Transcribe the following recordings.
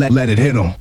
let, let it hit them.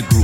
Can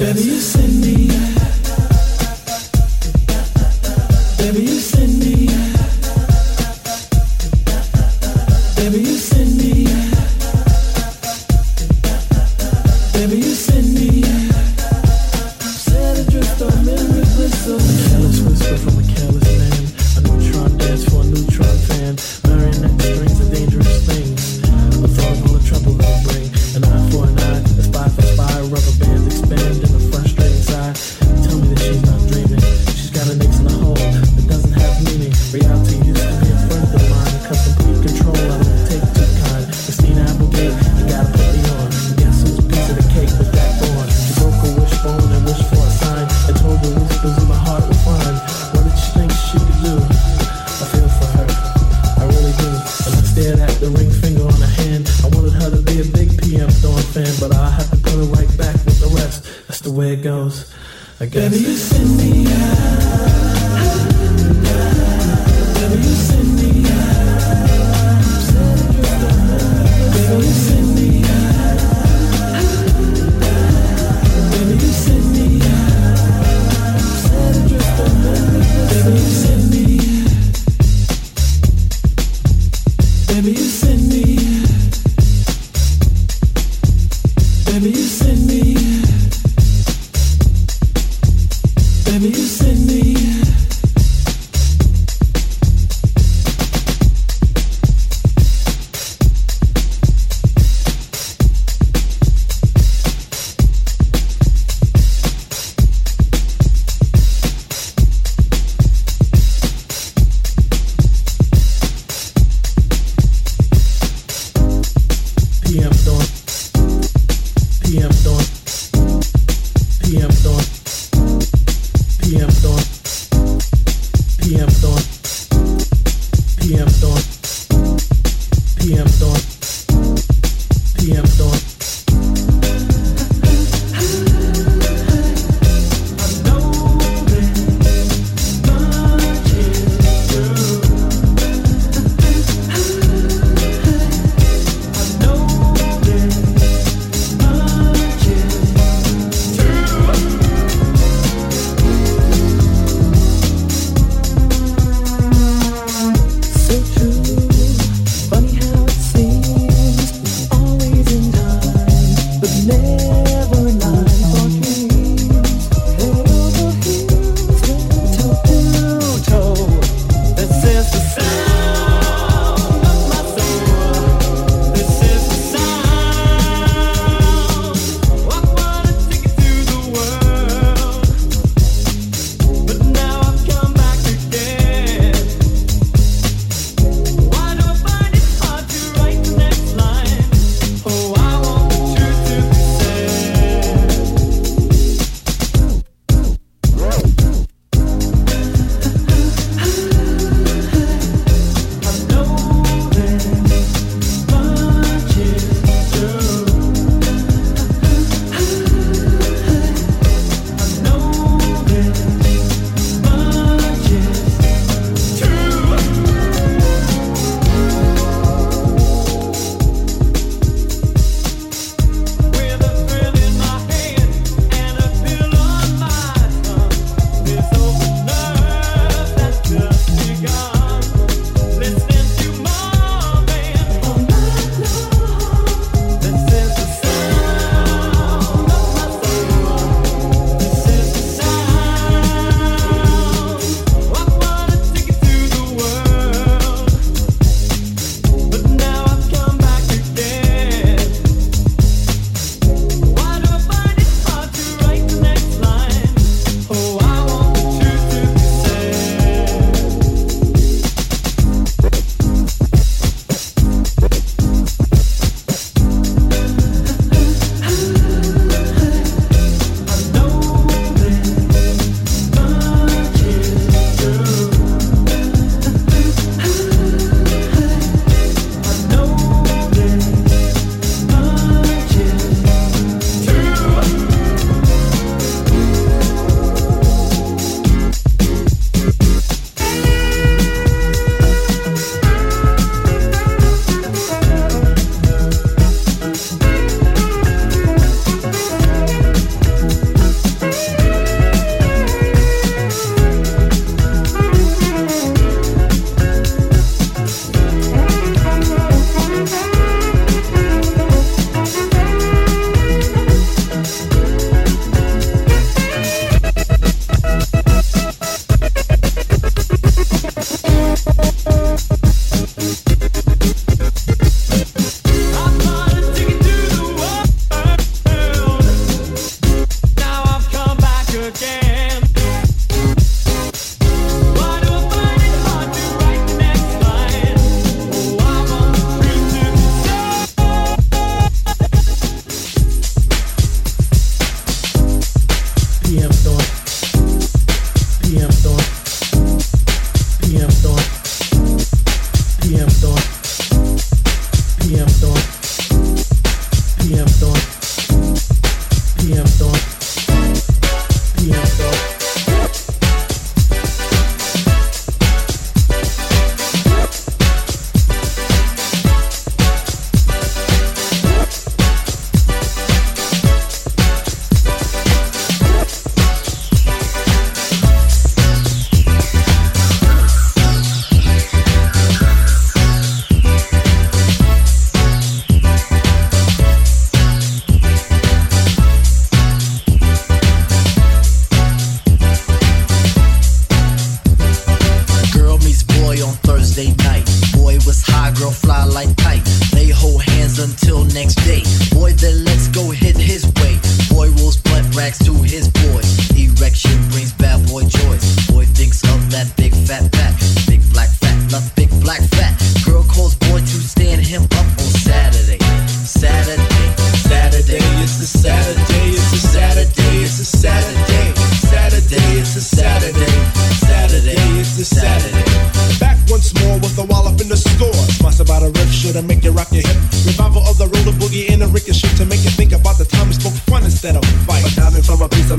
Can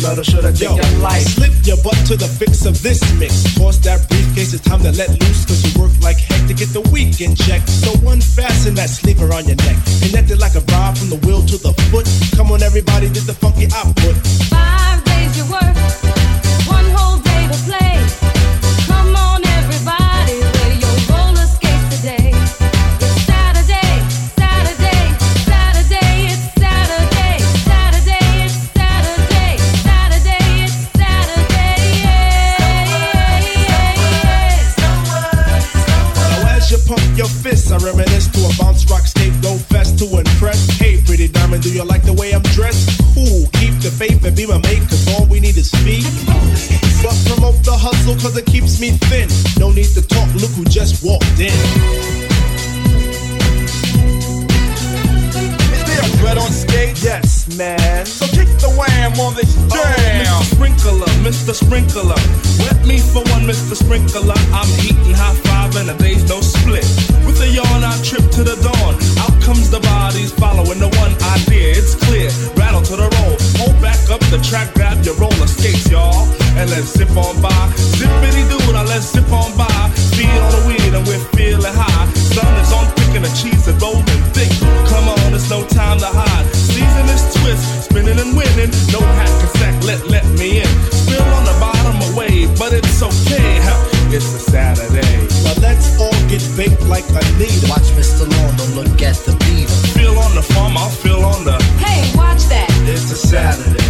metal, should I take your life? Slip your butt to the fix of this mix. Toss that briefcase, it's time to let loose, cause you work like heck to get the weekend check. So unfasten that sleeper on your neck. Connected like a rod from the wheel to the foot. Come on, everybody, did the funky output. Five Keep the faith and be my mate, cause all we need is speed. But promote the hustle, cause it keeps me thin. No need to talk, look who just walked in. Is there a bread on skate? Yes, man. So kick the wham on this oh, jam. Oh, Mr. Sprinkler, Mr. Sprinkler. Wet me for one, Mr. Sprinkler. I'm heating high five and a day's no split. With a yawn, I trip to the dawn. Out comes the bodies following the one idea. It's clear. Rattle to the roll. Hold back up the track, grab your roller skates, y'all. And let's zip on by. Zippity doo, now let's zip on by. Feel on the weed and we're feeling high. Sun is on thick and the cheese is rolling no time to hide. Season is twist, spinning and winning. No hack and sack, let let me in. Still on the bottom of wave, but it's okay. It's a Saturday. Well, let's all get baked like a leader. Watch Mr. Lawn, don't look at the beater. Feel on the farm, I'll feel on the. Hey, watch that. It's a Saturday.